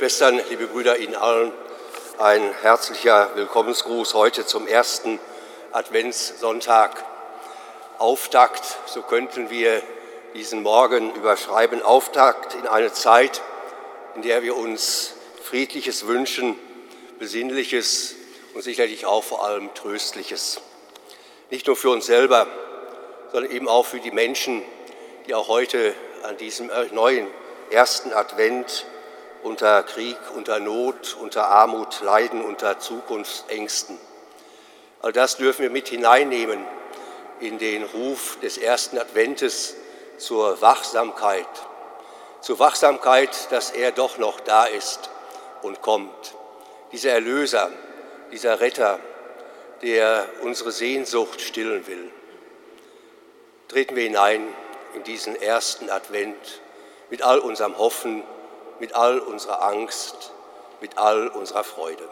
Schwestern, liebe Brüder, Ihnen allen ein herzlicher Willkommensgruß heute zum ersten Adventssonntag. Auftakt, so könnten wir diesen Morgen überschreiben, Auftakt in eine Zeit, in der wir uns Friedliches wünschen, Besinnliches und sicherlich auch vor allem Tröstliches. Nicht nur für uns selber, sondern eben auch für die Menschen, die auch heute an diesem neuen ersten Advent unter Krieg, unter Not, unter Armut leiden, unter Zukunftsängsten. All das dürfen wir mit hineinnehmen in den Ruf des ersten Adventes zur Wachsamkeit, zur Wachsamkeit, dass er doch noch da ist und kommt. Dieser Erlöser, dieser Retter, der unsere Sehnsucht stillen will. Treten wir hinein in diesen ersten Advent mit all unserem Hoffen, mit all unserer Angst, mit all unserer Freude.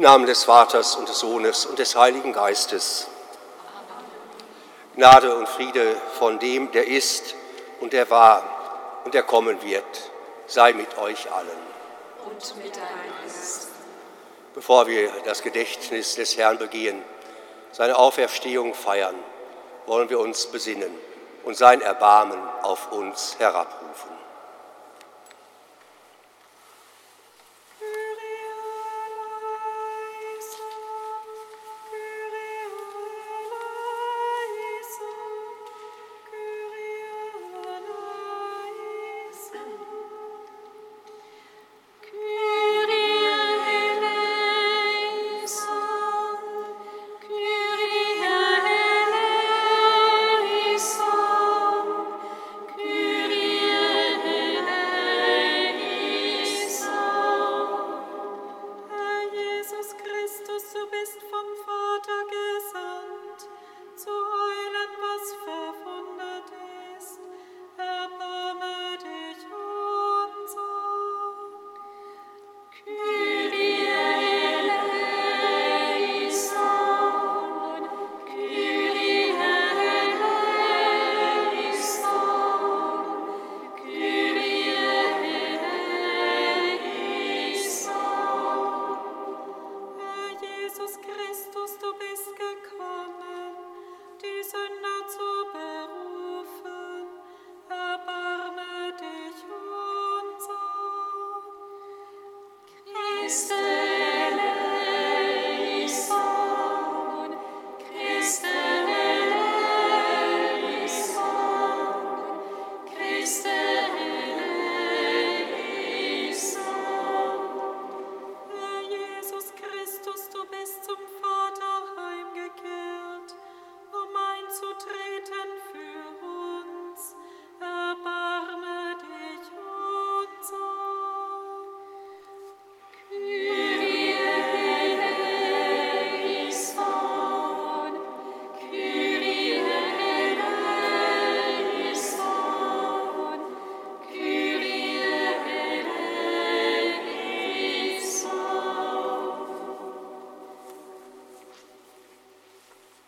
Namen des Vaters und des Sohnes und des Heiligen Geistes. Gnade und Friede von dem, der ist und der war und der kommen wird, sei mit euch allen. Und mit deinem Geist. Bevor wir das Gedächtnis des Herrn begehen, seine Auferstehung feiern, wollen wir uns besinnen und sein Erbarmen auf uns herabrufen.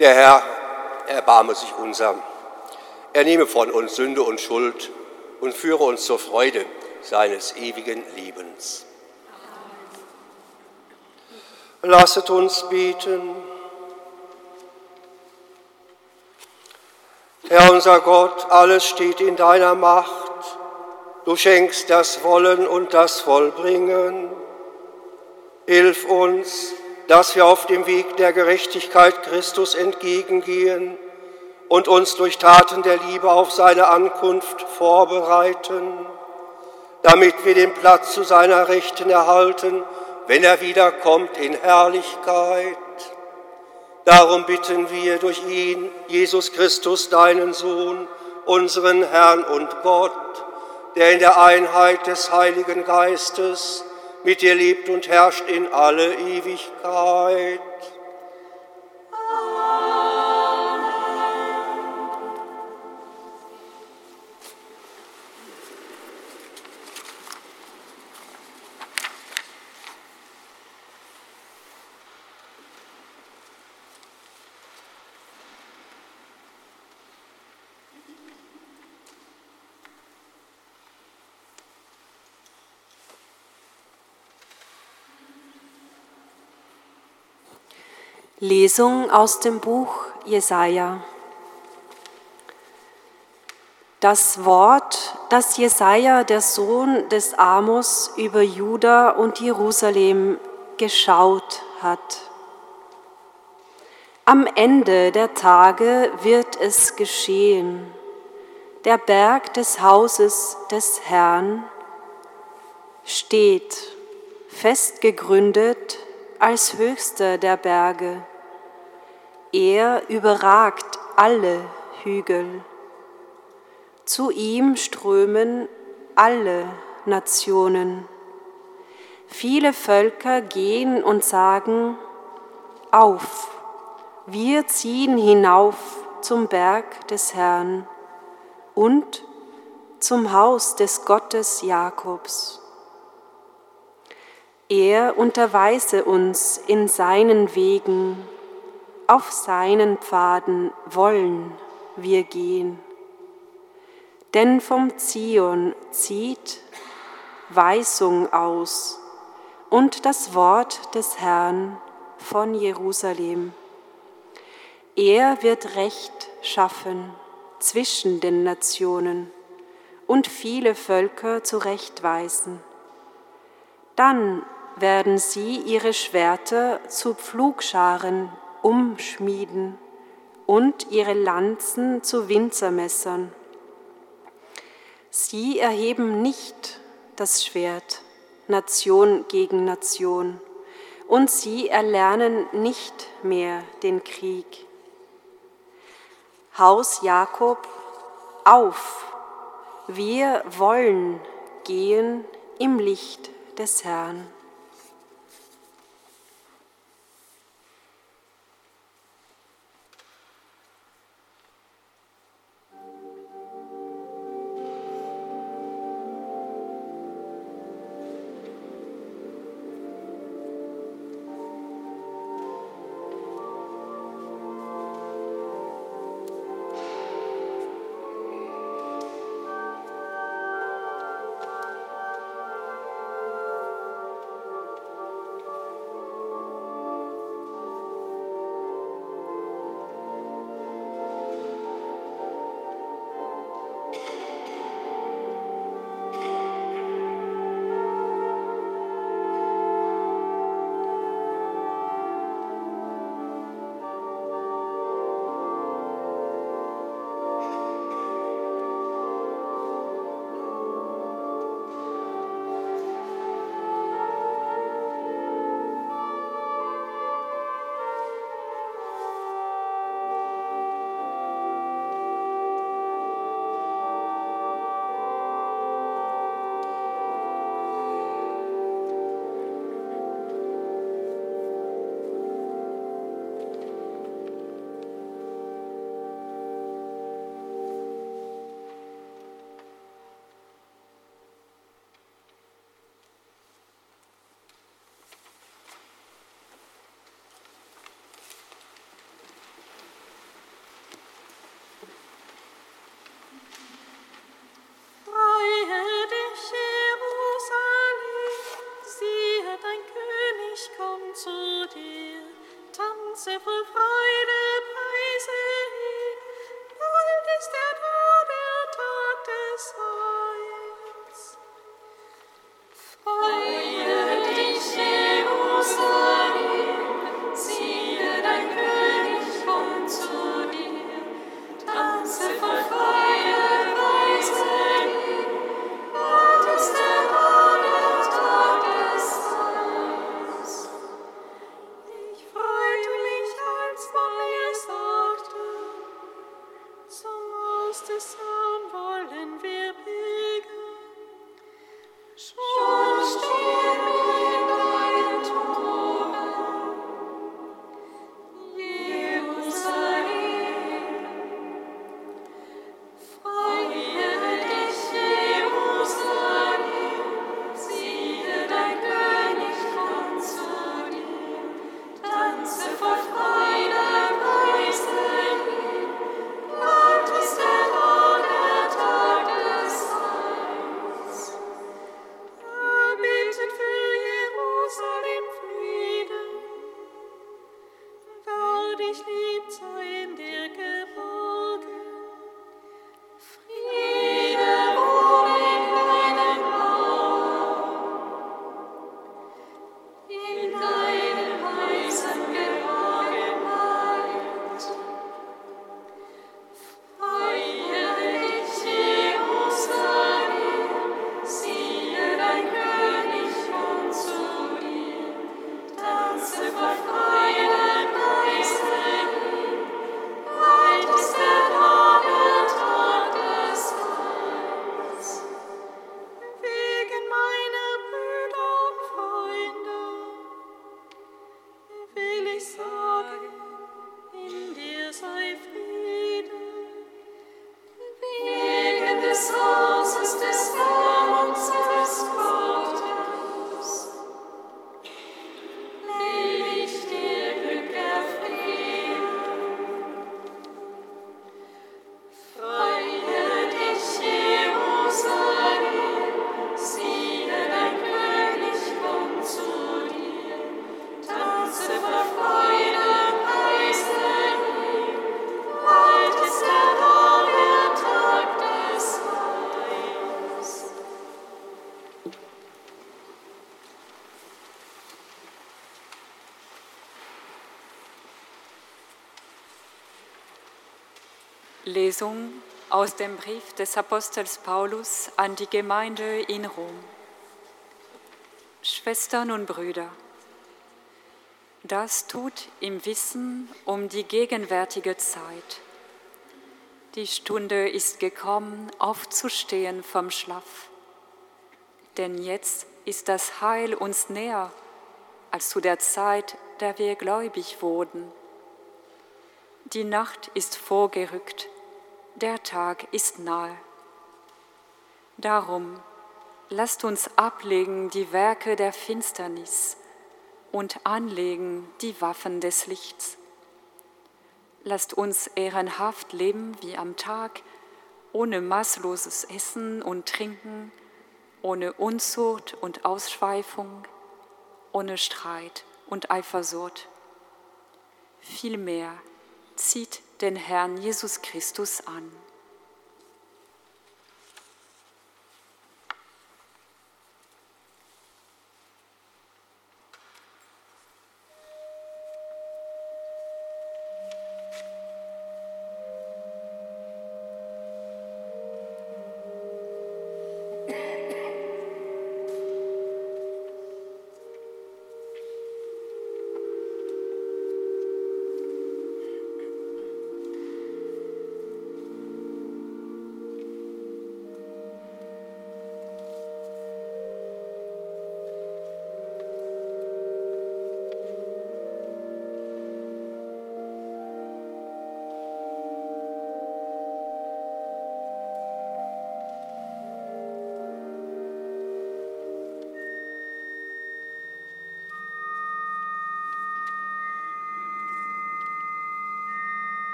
Der Herr erbarme sich unser. Er nehme von uns Sünde und Schuld und führe uns zur Freude seines ewigen Lebens. Lasset uns beten. Herr unser Gott, alles steht in deiner Macht. Du schenkst das Wollen und das Vollbringen. Hilf uns, dass wir auf dem Weg der Gerechtigkeit Christus entgegengehen und uns durch Taten der Liebe auf seine Ankunft vorbereiten, damit wir den Platz zu seiner Rechten erhalten, wenn er wiederkommt in Herrlichkeit. Darum bitten wir durch ihn, Jesus Christus, deinen Sohn, unseren Herrn und Gott, der in der Einheit des Heiligen Geistes mit dir lebt und herrscht in alle Ewigkeit. Lesung aus dem Buch Jesaja. Das Wort, das Jesaja, der Sohn des Amos, über Juda und Jerusalem geschaut hat. Am Ende der Tage wird es geschehen. Der Berg des Hauses des Herrn steht fest gegründet als höchster der Berge er überragt alle Hügel. Zu ihm strömen alle Nationen. Viele Völker gehen und sagen, auf, wir ziehen hinauf zum Berg des Herrn und zum Haus des Gottes Jakobs. Er unterweise uns in seinen Wegen auf seinen Pfaden wollen wir gehen. Denn vom Zion zieht Weisung aus und das Wort des Herrn von Jerusalem. Er wird Recht schaffen zwischen den Nationen und viele Völker zurechtweisen. Dann werden sie ihre Schwerter zu Pflugscharen umschmieden und ihre Lanzen zu Winzermessern. Sie erheben nicht das Schwert, Nation gegen Nation, und sie erlernen nicht mehr den Krieg. Haus Jakob, auf, wir wollen gehen im Licht des Herrn. se verfreuen. Lesung aus dem Brief des Apostels Paulus an die Gemeinde in Rom. Schwestern und Brüder, das tut im Wissen um die gegenwärtige Zeit. Die Stunde ist gekommen, aufzustehen vom Schlaf. Denn jetzt ist das Heil uns näher als zu der Zeit, da wir gläubig wurden. Die Nacht ist vorgerückt der Tag ist nahe. Darum lasst uns ablegen die Werke der Finsternis und anlegen die Waffen des Lichts. Lasst uns ehrenhaft leben wie am Tag, ohne maßloses Essen und Trinken, ohne Unzucht und Ausschweifung, ohne Streit und Eifersucht. Vielmehr zieht den Herrn Jesus Christus an.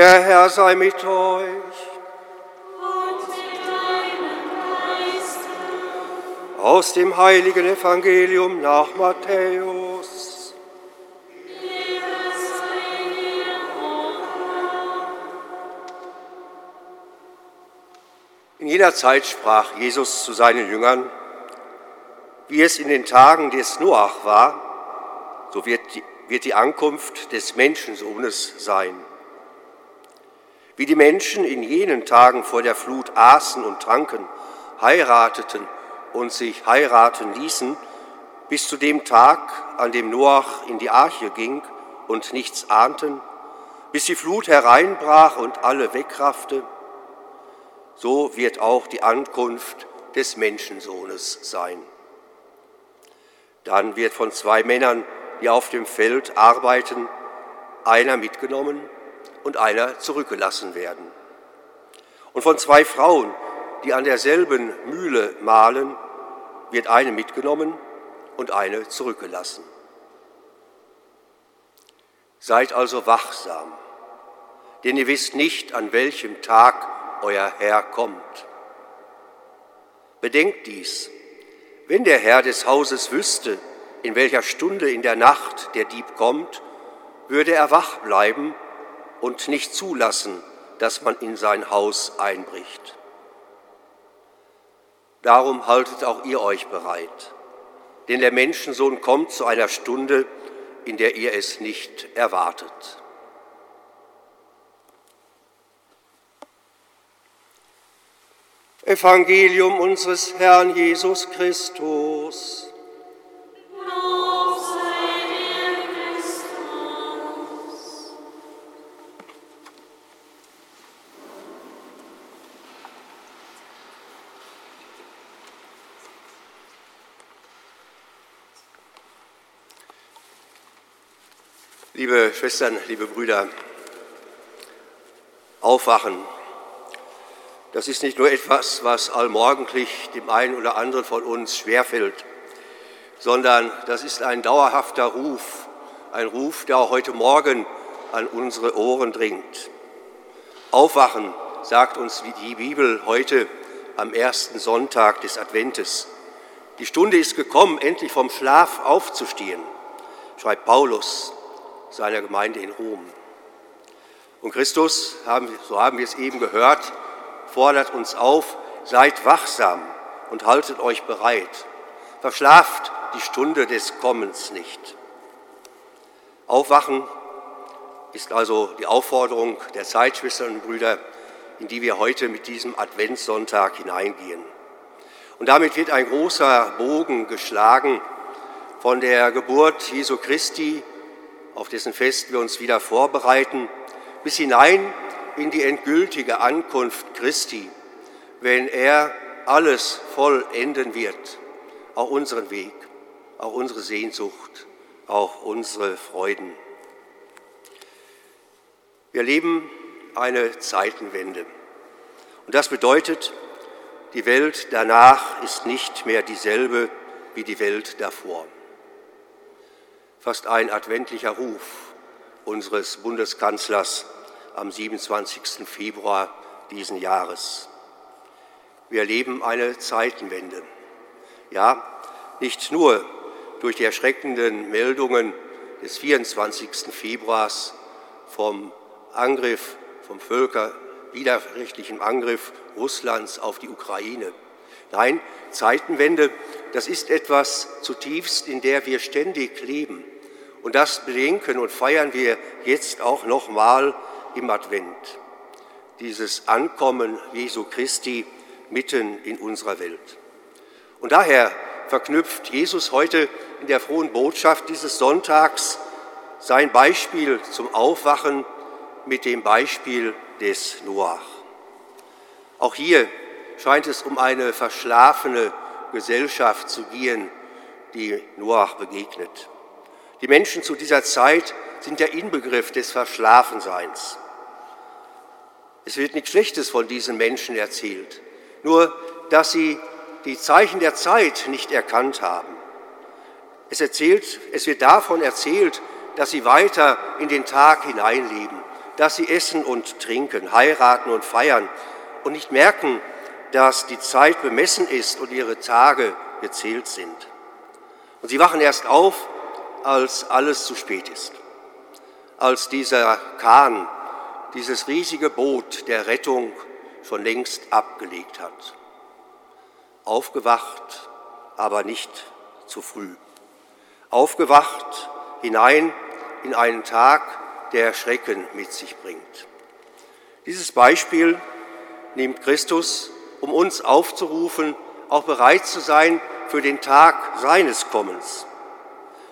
Der Herr sei mit euch. Und mit deinem Geist. Aus dem heiligen Evangelium nach Matthäus. In jener Zeit sprach Jesus zu seinen Jüngern, wie es in den Tagen des Noach war, so wird die, wird die Ankunft des Menschensohnes sein. Wie die Menschen in jenen Tagen vor der Flut aßen und tranken, heirateten und sich heiraten ließen, bis zu dem Tag, an dem Noach in die Arche ging und nichts ahnten, bis die Flut hereinbrach und alle wegraffte, so wird auch die Ankunft des Menschensohnes sein. Dann wird von zwei Männern, die auf dem Feld arbeiten, einer mitgenommen und einer zurückgelassen werden. Und von zwei Frauen, die an derselben Mühle mahlen, wird eine mitgenommen und eine zurückgelassen. Seid also wachsam, denn ihr wisst nicht, an welchem Tag euer Herr kommt. Bedenkt dies, wenn der Herr des Hauses wüsste, in welcher Stunde in der Nacht der Dieb kommt, würde er wach bleiben und nicht zulassen, dass man in sein Haus einbricht. Darum haltet auch ihr euch bereit, denn der Menschensohn kommt zu einer Stunde, in der ihr es nicht erwartet. Evangelium unseres Herrn Jesus Christus. Liebe Schwestern, liebe Brüder, aufwachen. Das ist nicht nur etwas, was allmorgendlich dem einen oder anderen von uns schwerfällt, sondern das ist ein dauerhafter Ruf, ein Ruf, der auch heute Morgen an unsere Ohren dringt. Aufwachen, sagt uns die Bibel heute am ersten Sonntag des Adventes. Die Stunde ist gekommen, endlich vom Schlaf aufzustehen, schreibt Paulus seiner Gemeinde in Rom. Und Christus, so haben wir es eben gehört, fordert uns auf, seid wachsam und haltet euch bereit. Verschlaft die Stunde des Kommens nicht. Aufwachen ist also die Aufforderung der Zeitschwestern und Brüder, in die wir heute mit diesem Adventssonntag hineingehen. Und damit wird ein großer Bogen geschlagen von der Geburt Jesu Christi, auf dessen Fest wir uns wieder vorbereiten, bis hinein in die endgültige Ankunft Christi, wenn er alles vollenden wird, auch unseren Weg, auch unsere Sehnsucht, auch unsere Freuden. Wir erleben eine Zeitenwende. Und das bedeutet, die Welt danach ist nicht mehr dieselbe wie die Welt davor. Fast ein adventlicher Ruf unseres Bundeskanzlers am 27. Februar diesen Jahres. Wir erleben eine Zeitenwende. Ja, nicht nur durch die erschreckenden Meldungen des 24. Februars vom Angriff, vom völkerwiderrechtlichen Angriff Russlands auf die Ukraine. Nein, Zeitenwende, das ist etwas zutiefst, in der wir ständig leben. Und das bedenken und feiern wir jetzt auch nochmal im Advent. Dieses Ankommen Jesu Christi mitten in unserer Welt. Und daher verknüpft Jesus heute in der frohen Botschaft dieses Sonntags sein Beispiel zum Aufwachen mit dem Beispiel des Noach. Auch hier scheint es um eine verschlafene Gesellschaft zu gehen, die Noach begegnet. Die Menschen zu dieser Zeit sind der Inbegriff des Verschlafenseins. Es wird nichts Schlechtes von diesen Menschen erzählt, nur dass sie die Zeichen der Zeit nicht erkannt haben. Es, erzählt, es wird davon erzählt, dass sie weiter in den Tag hineinleben, dass sie essen und trinken, heiraten und feiern und nicht merken, dass die Zeit bemessen ist und ihre Tage gezählt sind. Und sie wachen erst auf, als alles zu spät ist, als dieser Kahn, dieses riesige Boot der Rettung schon längst abgelegt hat. Aufgewacht, aber nicht zu früh. Aufgewacht hinein in einen Tag, der Schrecken mit sich bringt. Dieses Beispiel nimmt Christus, um uns aufzurufen, auch bereit zu sein für den Tag seines Kommens.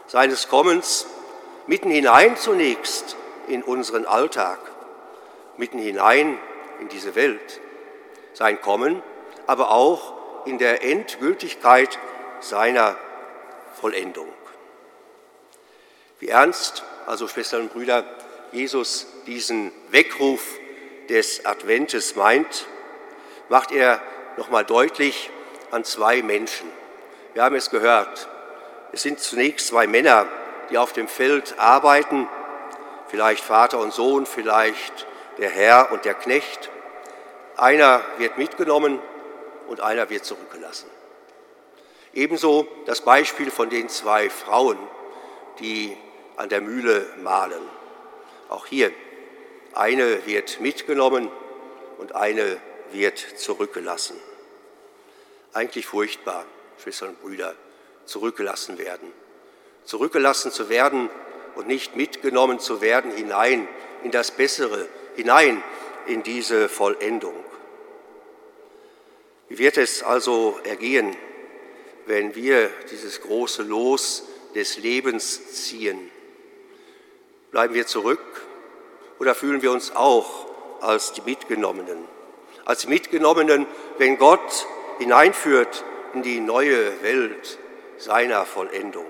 Seines Kommens mitten hinein zunächst in unseren Alltag, mitten hinein in diese Welt. Sein Kommen, aber auch in der Endgültigkeit seiner Vollendung. Wie ernst, also Schwestern und Brüder, Jesus diesen Weckruf des Adventes meint, macht er nochmal deutlich an zwei Menschen. Wir haben es gehört. Es sind zunächst zwei Männer, die auf dem Feld arbeiten, vielleicht Vater und Sohn, vielleicht der Herr und der Knecht. Einer wird mitgenommen und einer wird zurückgelassen. Ebenso das Beispiel von den zwei Frauen, die an der Mühle mahlen. Auch hier, eine wird mitgenommen und eine wird zurückgelassen. Eigentlich furchtbar, Schwestern und Brüder, zurückgelassen werden. Zurückgelassen zu werden und nicht mitgenommen zu werden hinein in das Bessere, hinein in diese Vollendung. Wie wird es also ergehen, wenn wir dieses große Los des Lebens ziehen? Bleiben wir zurück oder fühlen wir uns auch als die Mitgenommenen? Als die Mitgenommenen, wenn Gott hineinführt in die neue Welt seiner Vollendung.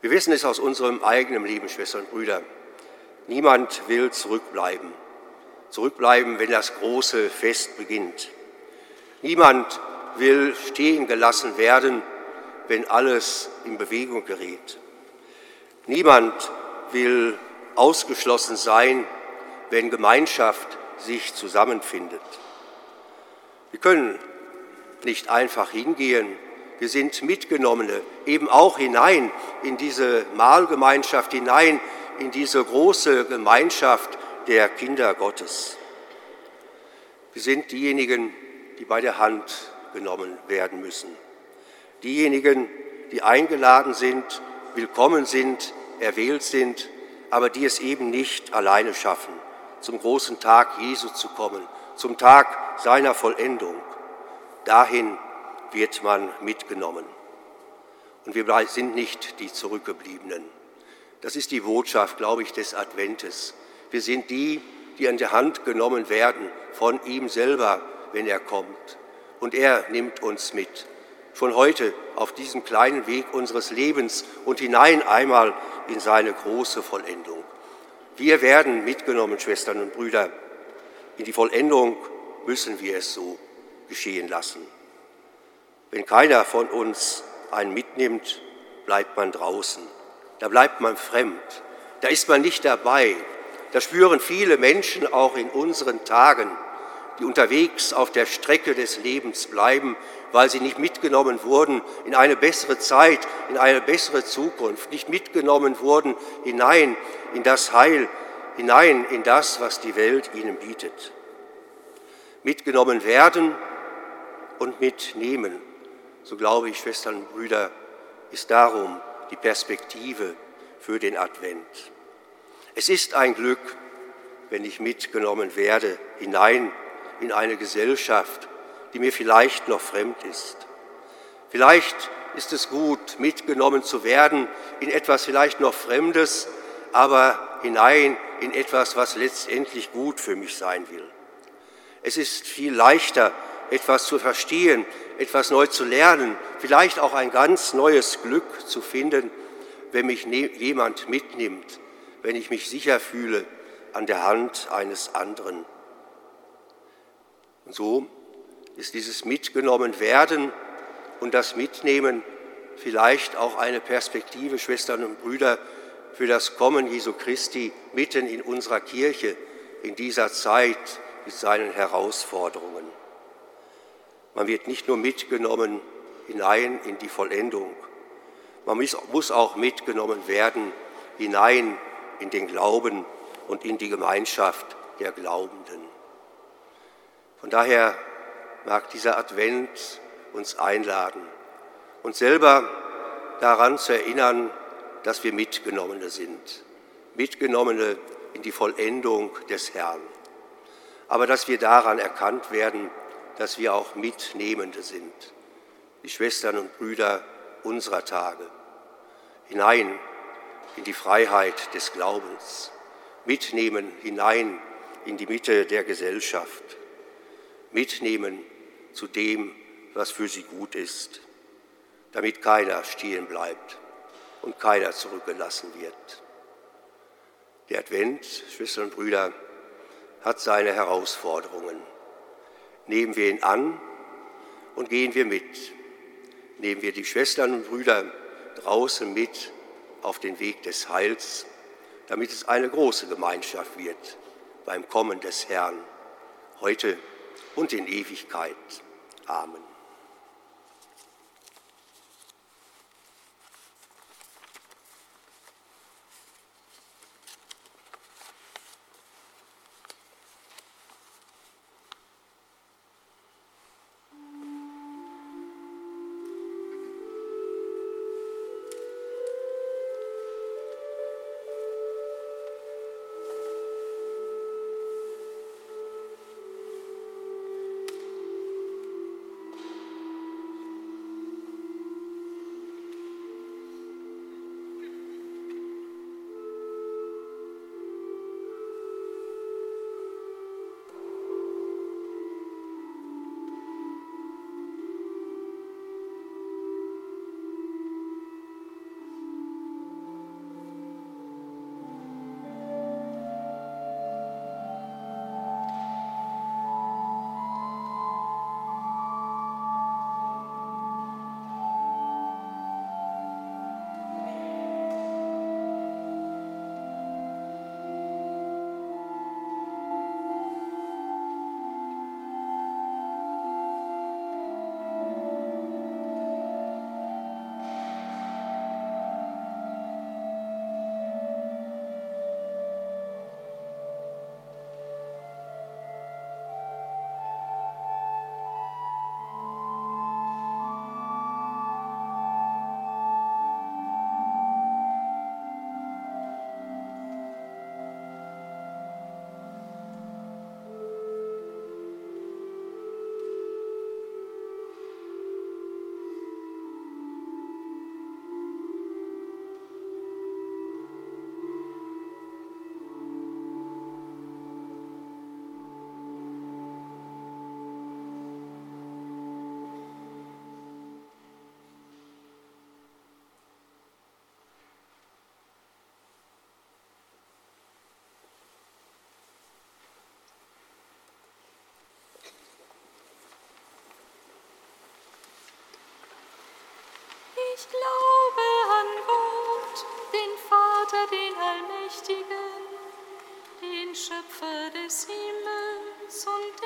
Wir wissen es aus unserem eigenen Leben, Schwestern und Brüder. Niemand will zurückbleiben. Zurückbleiben, wenn das große Fest beginnt. Niemand will stehen gelassen werden, wenn alles in Bewegung gerät. Niemand will ausgeschlossen sein, wenn Gemeinschaft sich zusammenfindet. Wir können nicht einfach hingehen, wir sind Mitgenommene, eben auch hinein in diese Mahlgemeinschaft, hinein in diese große Gemeinschaft der Kinder Gottes. Wir sind diejenigen, die bei der Hand genommen werden müssen. Diejenigen, die eingeladen sind, willkommen sind, erwählt sind, aber die es eben nicht alleine schaffen, zum großen Tag Jesu zu kommen, zum Tag seiner Vollendung. Dahin wird man mitgenommen. Und wir sind nicht die Zurückgebliebenen. Das ist die Botschaft, glaube ich, des Adventes. Wir sind die, die an der Hand genommen werden von ihm selber, wenn er kommt. Und er nimmt uns mit schon heute auf diesem kleinen Weg unseres Lebens und hinein einmal in seine große Vollendung. Wir werden mitgenommen, Schwestern und Brüder. In die Vollendung müssen wir es so geschehen lassen. Wenn keiner von uns einen mitnimmt, bleibt man draußen. Da bleibt man fremd. Da ist man nicht dabei. Das spüren viele Menschen auch in unseren Tagen die unterwegs auf der Strecke des Lebens bleiben, weil sie nicht mitgenommen wurden in eine bessere Zeit, in eine bessere Zukunft, nicht mitgenommen wurden hinein in das Heil, hinein in das, was die Welt ihnen bietet. Mitgenommen werden und mitnehmen, so glaube ich, Schwestern und Brüder, ist darum die Perspektive für den Advent. Es ist ein Glück, wenn ich mitgenommen werde hinein in eine Gesellschaft, die mir vielleicht noch fremd ist. Vielleicht ist es gut, mitgenommen zu werden in etwas vielleicht noch Fremdes, aber hinein in etwas, was letztendlich gut für mich sein will. Es ist viel leichter, etwas zu verstehen, etwas neu zu lernen, vielleicht auch ein ganz neues Glück zu finden, wenn mich jemand mitnimmt, wenn ich mich sicher fühle an der Hand eines anderen. Und so ist dieses Mitgenommen werden und das Mitnehmen vielleicht auch eine Perspektive, Schwestern und Brüder, für das Kommen Jesu Christi mitten in unserer Kirche in dieser Zeit mit seinen Herausforderungen. Man wird nicht nur mitgenommen hinein in die Vollendung, man muss auch mitgenommen werden hinein in den Glauben und in die Gemeinschaft der Glaubenden. Von daher mag dieser Advent uns einladen, uns selber daran zu erinnern, dass wir Mitgenommene sind, Mitgenommene in die Vollendung des Herrn. Aber dass wir daran erkannt werden, dass wir auch Mitnehmende sind, die Schwestern und Brüder unserer Tage, hinein in die Freiheit des Glaubens, mitnehmen hinein in die Mitte der Gesellschaft, mitnehmen zu dem, was für sie gut ist, damit keiner stehen bleibt und keiner zurückgelassen wird. Der Advent, Schwestern und Brüder, hat seine Herausforderungen. Nehmen wir ihn an und gehen wir mit. Nehmen wir die Schwestern und Brüder draußen mit auf den Weg des Heils, damit es eine große Gemeinschaft wird beim Kommen des Herrn, heute und in Ewigkeit. Amen. Ich glaube an Gott, den Vater, den Allmächtigen, den Schöpfer des Himmels und der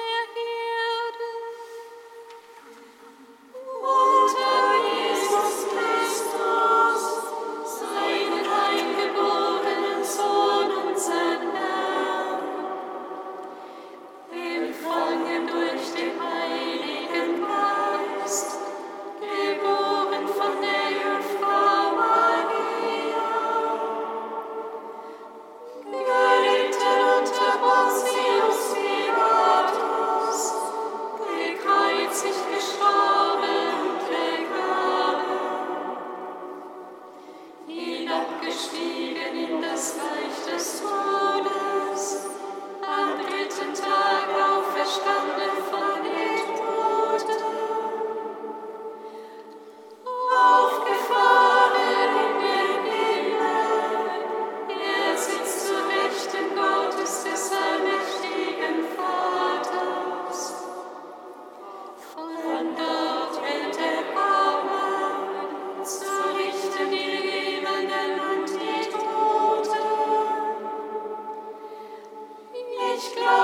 Ich glaube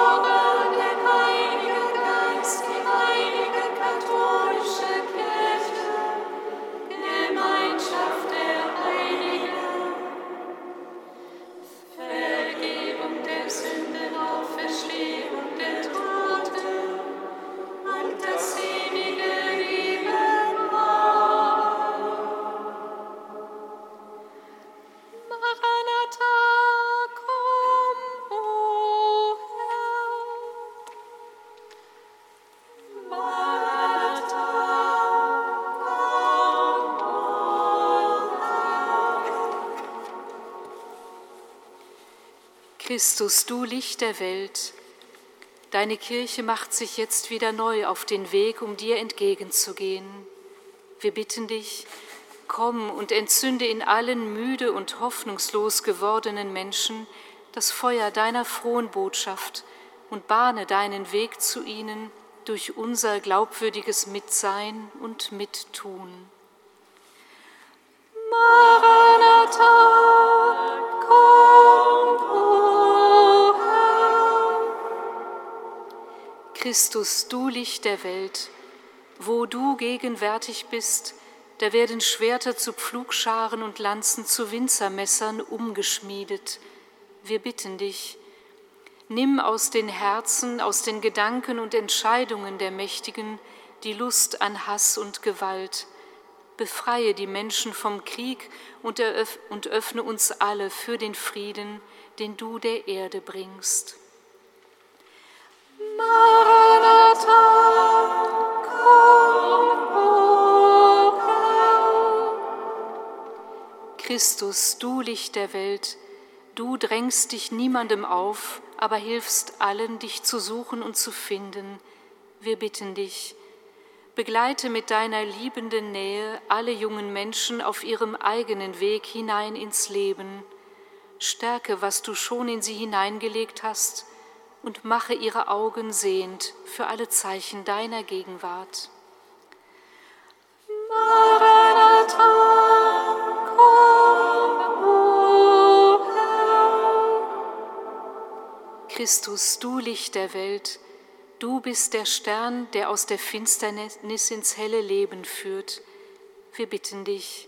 Christus, du Licht der Welt, deine Kirche macht sich jetzt wieder neu auf den Weg, um dir entgegenzugehen. Wir bitten dich, komm und entzünde in allen müde und hoffnungslos gewordenen Menschen das Feuer deiner frohen Botschaft und bahne deinen Weg zu ihnen durch unser glaubwürdiges Mitsein und Mittun. Christus, du Licht der Welt, wo du gegenwärtig bist, da werden Schwerter zu Pflugscharen und Lanzen zu Winzermessern umgeschmiedet. Wir bitten dich, nimm aus den Herzen, aus den Gedanken und Entscheidungen der Mächtigen die Lust an Hass und Gewalt. Befreie die Menschen vom Krieg und, öffne uns alle für den Frieden, den du der Erde bringst. Christus, du Licht der Welt, du drängst dich niemandem auf, aber hilfst allen, dich zu suchen und zu finden. Wir bitten dich, begleite mit deiner liebenden Nähe alle jungen Menschen auf ihrem eigenen Weg hinein ins Leben. Stärke, was du schon in sie hineingelegt hast, und mache ihre Augen sehend für alle Zeichen deiner Gegenwart. Maranatha, komm, o Herr. Christus, du Licht der Welt, du bist der Stern, der aus der Finsternis ins helle Leben führt. Wir bitten dich,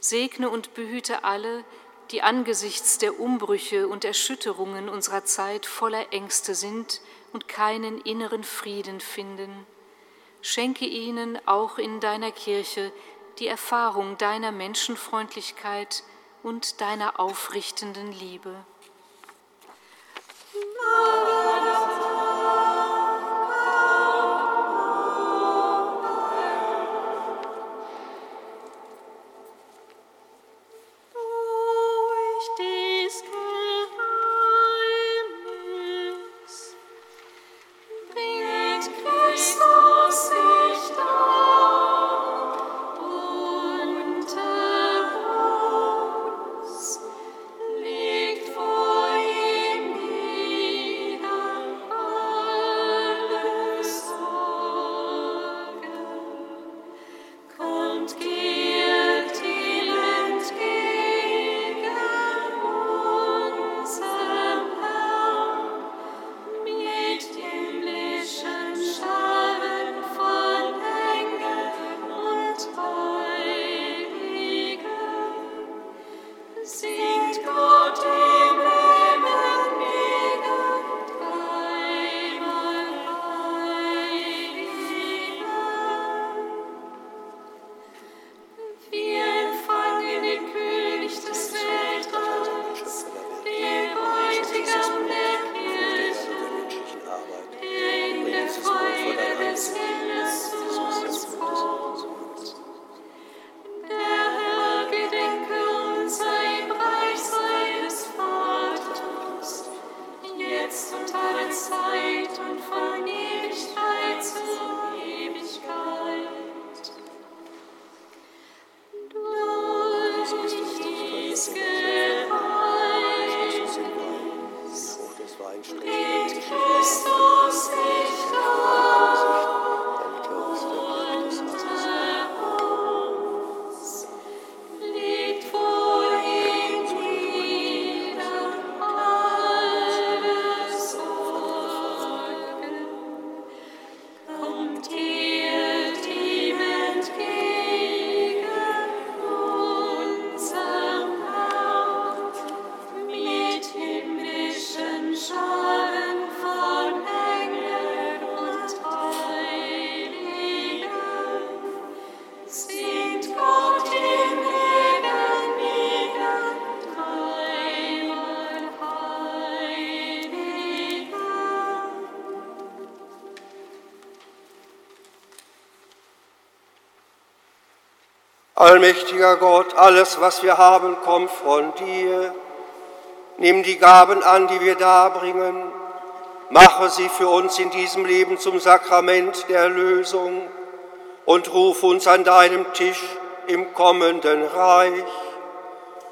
segne und behüte alle, die angesichts der Umbrüche und Erschütterungen unserer Zeit voller Ängste sind und keinen inneren Frieden finden. Schenke ihnen auch in deiner Kirche die Erfahrung deiner Menschenfreundlichkeit und deiner aufrichtenden Liebe. Durch Allmächtiger Gott, alles, was wir haben, kommt von dir. Nimm die Gaben an, die wir darbringen. Mache sie für uns in diesem Leben zum Sakrament der Erlösung und ruf uns an deinem Tisch im kommenden Reich.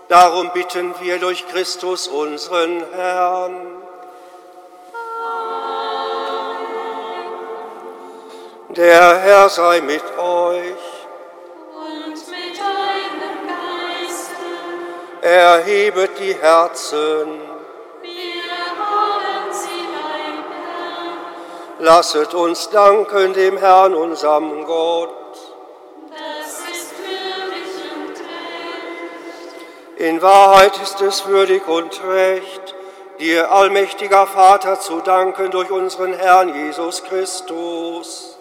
Darum bitten wir durch Christus unseren Herrn. Der Herr sei mit euch. Erhebet die Herzen. Wir haben sie beim Herrn. Lasset uns danken dem Herrn, unserem Gott. Das ist würdig und recht. In Wahrheit ist es würdig und recht, dir, allmächtiger Vater, zu danken durch unseren Herrn Jesus Christus.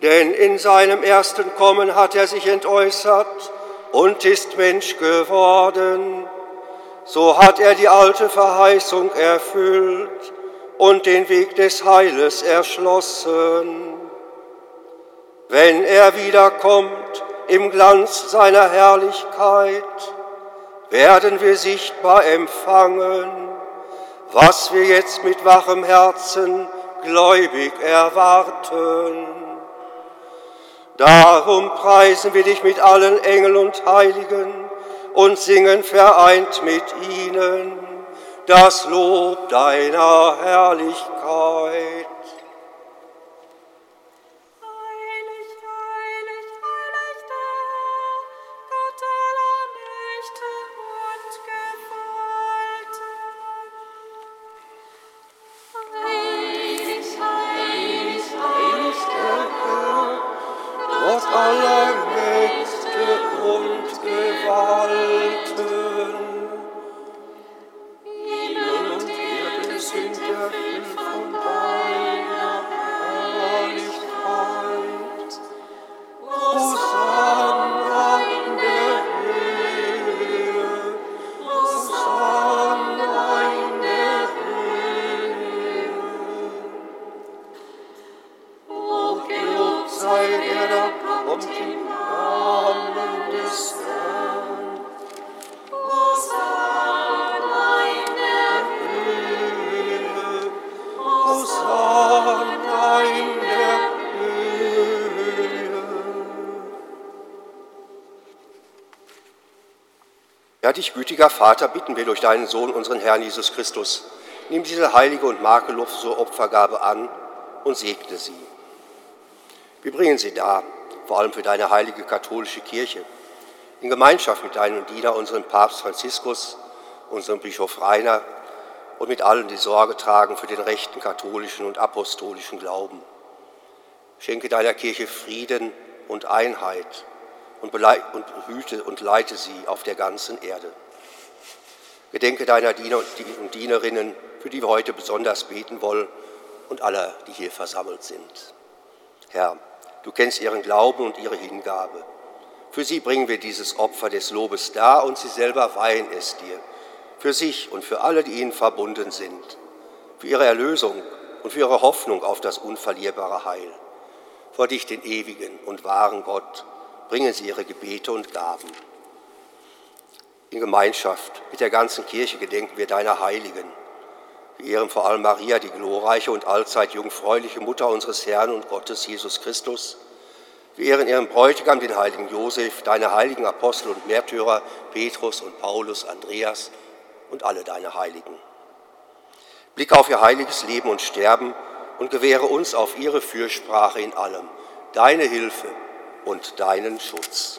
Denn in seinem ersten Kommen hat er sich entäußert und ist Mensch geworden. So hat er die alte Verheißung erfüllt und den Weg des Heiles erschlossen. Wenn er wiederkommt im Glanz seiner Herrlichkeit, werden wir sichtbar empfangen, was wir jetzt mit wachem Herzen gläubig erwarten. Darum preisen wir dich mit allen Engeln und Heiligen und singen vereint mit ihnen das Lob deiner Herrlichkeit. Gütiger Vater, bitten wir durch deinen Sohn, unseren Herrn Jesus Christus, nimm diese heilige und makellose Opfergabe an und segne sie. Wir bringen sie dar, vor allem für deine heilige katholische Kirche, in Gemeinschaft mit deinem Diener, unserem Papst Franziskus, unserem Bischof Rainer und mit allen, die Sorge tragen für den rechten katholischen und apostolischen Glauben. Schenke deiner Kirche Frieden und Einheit und, und behüte und leite sie auf der ganzen Erde. Gedenke deiner Diener und Dien- und Dienerinnen, für die wir heute besonders beten wollen und aller, die hier versammelt sind. Herr, du kennst ihren Glauben und ihre Hingabe. Für sie bringen wir dieses Opfer des Lobes dar und sie selber weihen es dir. Für sich und für alle, die ihnen verbunden sind. Für ihre Erlösung und für ihre Hoffnung auf das unverlierbare Heil. Vor dich, den ewigen und wahren Gott, bringen sie ihre Gebete und Gaben. In Gemeinschaft mit der ganzen Kirche gedenken wir deiner Heiligen. Wir ehren vor allem Maria, die glorreiche und allzeit jungfräuliche Mutter unseres Herrn und Gottes Jesus Christus. Wir ehren ihren Bräutigam, den heiligen Josef, deine heiligen Apostel und Märtyrer, Petrus und Paulus, Andreas und alle deine Heiligen. Blicke auf ihr heiliges Leben und Sterben und gewähre uns auf ihre Fürsprache in allem, deine Hilfe und deinen Schutz.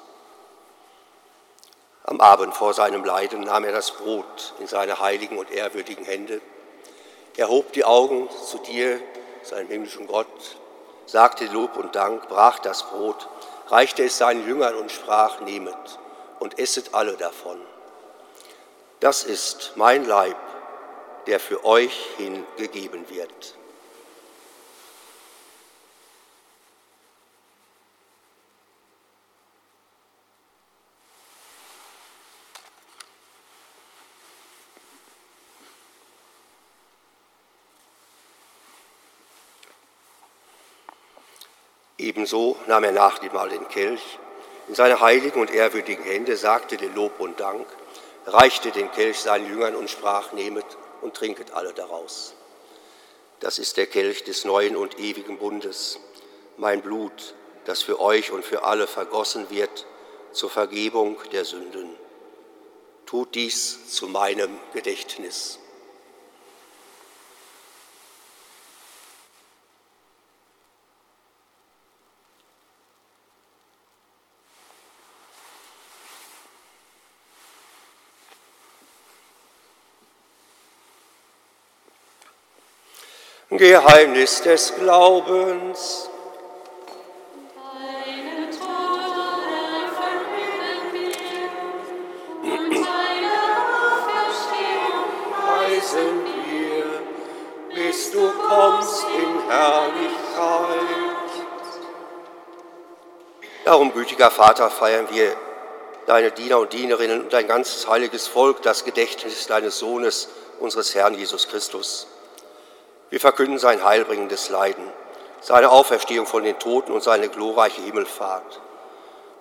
Am Abend vor seinem Leiden nahm er das Brot in seine heiligen und ehrwürdigen Hände. Er hob die Augen zu dir, seinem himmlischen Gott, sagte Lob und Dank, brach das Brot, reichte es seinen Jüngern und sprach, nehmet und esset alle davon. Das ist mein Leib, der für euch hingegeben wird. Ebenso nahm er nach dem Mahl den Kelch in seine heiligen und ehrwürdigen Hände, sagte den Lob und Dank, reichte den Kelch seinen Jüngern und sprach, nehmet und trinket alle daraus. Das ist der Kelch des neuen und ewigen Bundes, mein Blut, das für euch und für alle vergossen wird zur Vergebung der Sünden. Tut dies zu meinem Gedächtnis. Geheimnis des Glaubens. Bis du kommst in Herrlichkeit. Darum, gütiger Vater, feiern wir deine Diener und Dienerinnen und dein ganzes heiliges Volk, das Gedächtnis deines Sohnes, unseres Herrn Jesus Christus. Wir verkünden sein heilbringendes Leiden, seine Auferstehung von den Toten und seine glorreiche Himmelfahrt.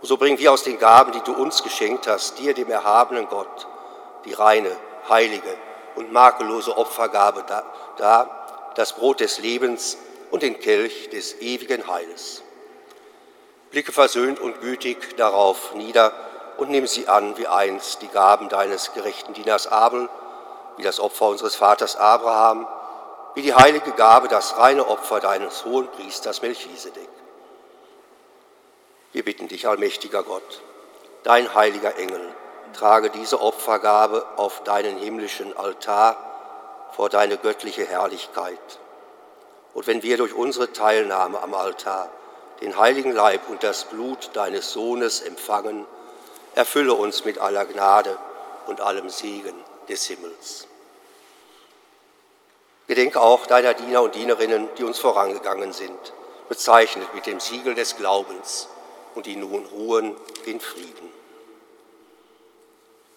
Und so bringen wir aus den Gaben, die du uns geschenkt hast, dir, dem erhabenen Gott, die reine, heilige und makellose Opfergabe dar, das Brot des Lebens und den Kelch des ewigen Heiles. Blicke versöhnt und gütig darauf nieder und nimm sie an wie einst die Gaben deines gerechten Dieners Abel, wie das Opfer unseres Vaters Abraham, wie die heilige Gabe, das reine Opfer deines hohen Priesters Melchisedek. Wir bitten dich, allmächtiger Gott, dein heiliger Engel, trage diese Opfergabe auf deinen himmlischen Altar vor deine göttliche Herrlichkeit. Und wenn wir durch unsere Teilnahme am Altar den heiligen Leib und das Blut deines Sohnes empfangen, erfülle uns mit aller Gnade und allem Segen des Himmels. Gedenke auch deiner Diener und Dienerinnen, die uns vorangegangen sind, bezeichnet mit dem Siegel des Glaubens und die nun ruhen in Frieden.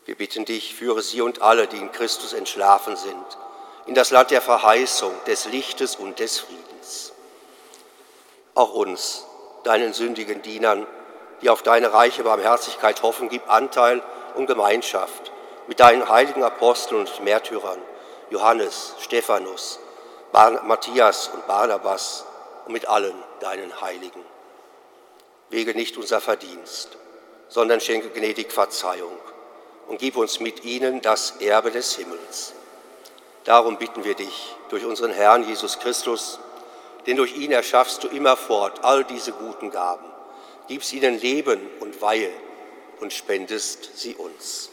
Wir bitten dich, führe sie und alle, die in Christus entschlafen sind, in das Land der Verheißung, des Lichtes und des Friedens. Auch uns, deinen sündigen Dienern, die auf deine reiche Barmherzigkeit hoffen, gib Anteil und Gemeinschaft mit deinen heiligen Aposteln und Märtyrern Johannes, Stephanus, Matthias und Barnabas und mit allen deinen Heiligen. Wege nicht unser Verdienst, sondern schenke gnädig Verzeihung und gib uns mit ihnen das Erbe des Himmels. Darum bitten wir dich durch unseren Herrn Jesus Christus, denn durch ihn erschaffst du immerfort all diese guten Gaben, gibst ihnen Leben und Weihe und spendest sie uns.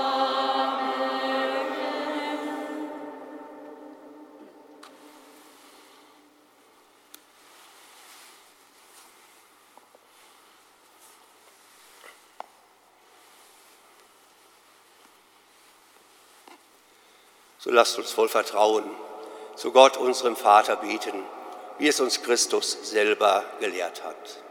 So lasst uns voll Vertrauen zu Gott, unserem Vater, beten, wie es uns Christus selber gelehrt hat.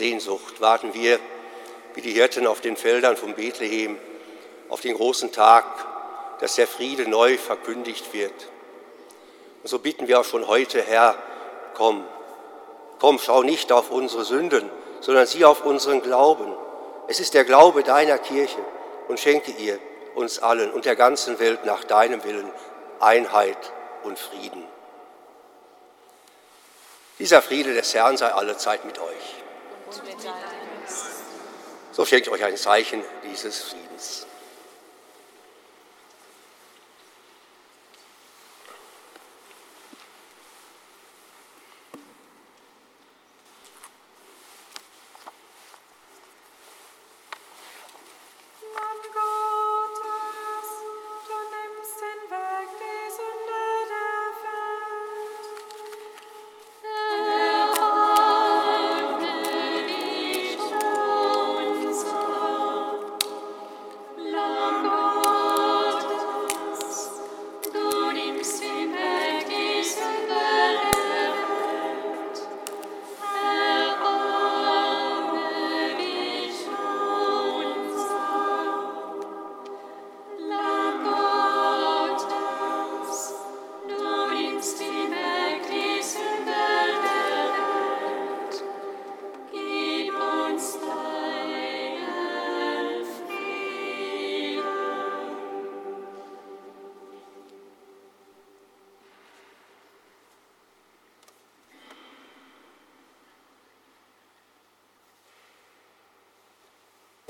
Sehnsucht warten wir, wie die Hirten auf den Feldern von Bethlehem, auf den großen Tag, dass der Friede neu verkündigt wird. Und so bitten wir auch schon heute, Herr, komm, komm, schau nicht auf unsere Sünden, sondern sieh auf unseren Glauben. Es ist der Glaube deiner Kirche und schenke ihr, uns allen und der ganzen Welt nach deinem Willen Einheit und Frieden. Dieser Friede des Herrn sei alle Zeit mit euch. So schenkt euch ein Zeichen dieses Friedens.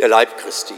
Der Leib Christi.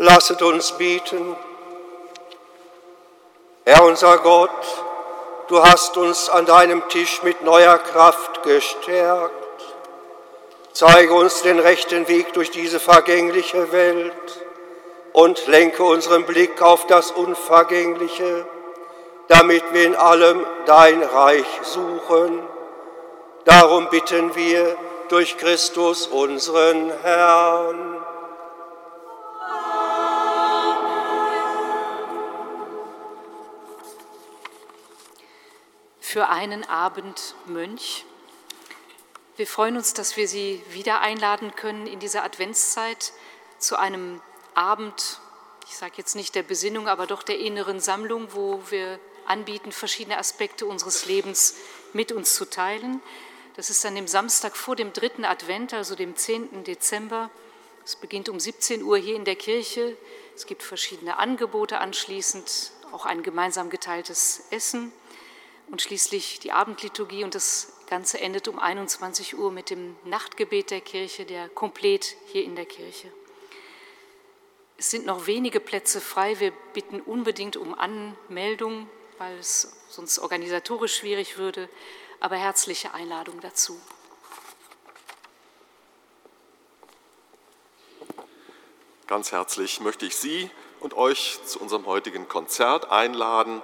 Lasset uns bieten. Herr unser Gott, du hast uns an deinem Tisch mit neuer Kraft gestärkt. Zeige uns den rechten Weg durch diese vergängliche Welt und lenke unseren Blick auf das Unvergängliche, damit wir in allem dein Reich suchen. Darum bitten wir durch Christus unseren Herrn. Für einen Abend Mönch. Wir freuen uns, dass wir Sie wieder einladen können in dieser Adventszeit zu einem Abend, ich sage jetzt nicht der Besinnung, aber doch der inneren Sammlung, wo wir anbieten, verschiedene Aspekte unseres Lebens mit uns zu teilen. Das ist an dem Samstag vor dem dritten Advent, also dem 10. Dezember. Es beginnt um 17 Uhr hier in der Kirche. Es gibt verschiedene Angebote anschließend, auch ein gemeinsam geteiltes Essen und schließlich die Abendliturgie und das Ganze endet um 21 Uhr mit dem Nachtgebet der Kirche, der komplett hier in der Kirche. Es sind noch wenige Plätze frei. Wir bitten unbedingt um Anmeldung, weil es sonst organisatorisch schwierig würde, aber herzliche Einladung dazu. Ganz herzlich möchte ich Sie und euch zu unserem heutigen Konzert einladen.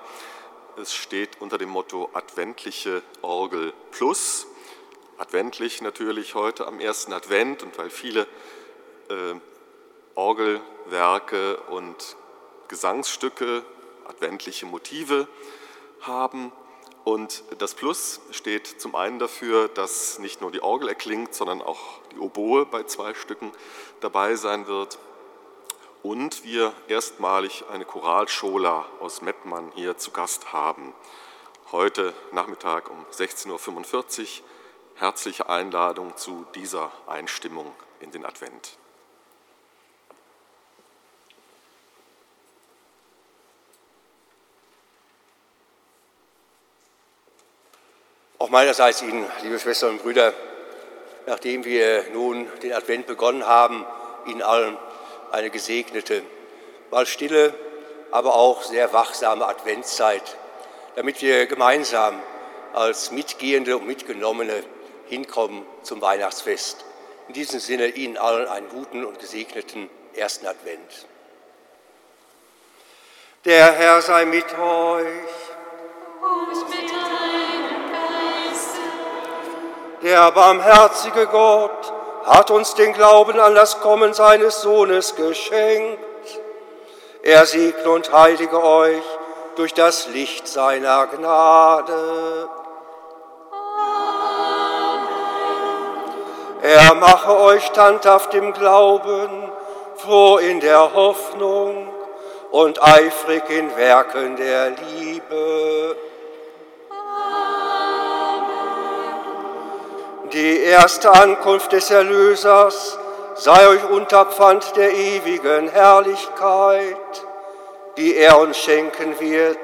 Es steht unter dem Motto Adventliche Orgel Plus. Adventlich natürlich heute am ersten Advent und weil viele äh, Orgelwerke und Gesangsstücke adventliche Motive haben. Und das Plus steht zum einen dafür, dass nicht nur die Orgel erklingt, sondern auch die Oboe bei zwei Stücken dabei sein wird. Und wir erstmalig eine Choralschola aus Mettmann hier zu Gast haben. Heute Nachmittag um 16.45 Uhr. Herzliche Einladung zu dieser Einstimmung in den Advent. Auch meinerseits Ihnen, liebe Schwestern und Brüder, nachdem wir nun den Advent begonnen haben, Ihnen allen eine gesegnete, mal stille, aber auch sehr wachsame Adventszeit, damit wir gemeinsam als Mitgehende und Mitgenommene hinkommen zum Weihnachtsfest. In diesem Sinne Ihnen allen einen guten und gesegneten ersten Advent. Der Herr sei mit euch. Und mit deinem Geiste. Der barmherzige Gott hat uns den Glauben an das Kommen seines Sohnes geschenkt. Er segne und heilige euch durch das Licht seiner Gnade. Er mache euch standhaft im Glauben, froh in der Hoffnung und eifrig in Werken der Liebe. Die erste Ankunft des Erlösers sei euch Unterpfand der ewigen Herrlichkeit, die er uns schenken wird,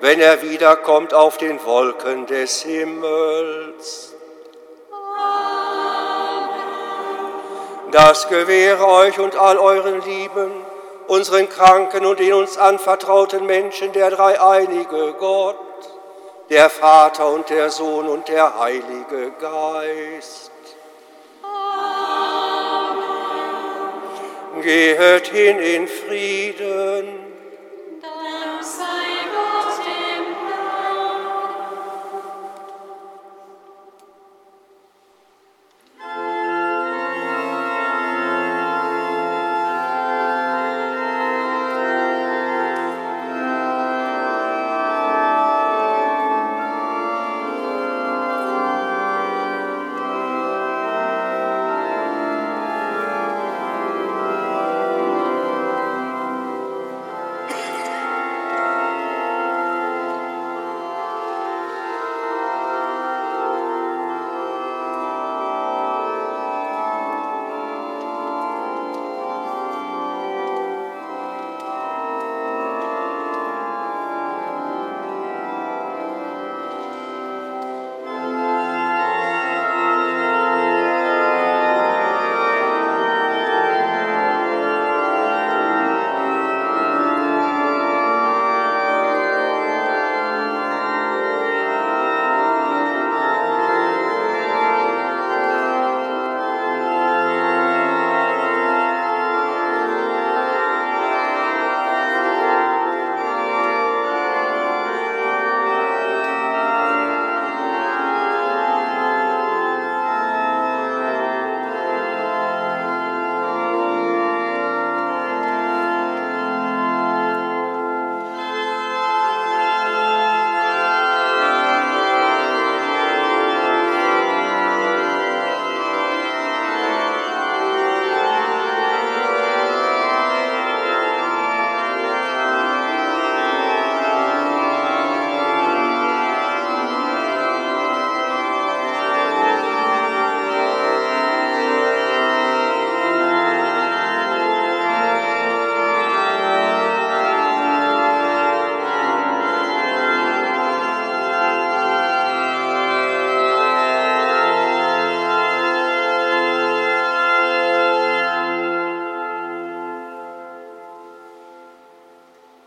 wenn er wiederkommt auf den Wolken des Himmels. Das gewähre euch und all euren Lieben, unseren Kranken und den uns anvertrauten Menschen der dreieinige Gott, der Vater und der Sohn und der Heilige Geist. Gehet hin in Frieden.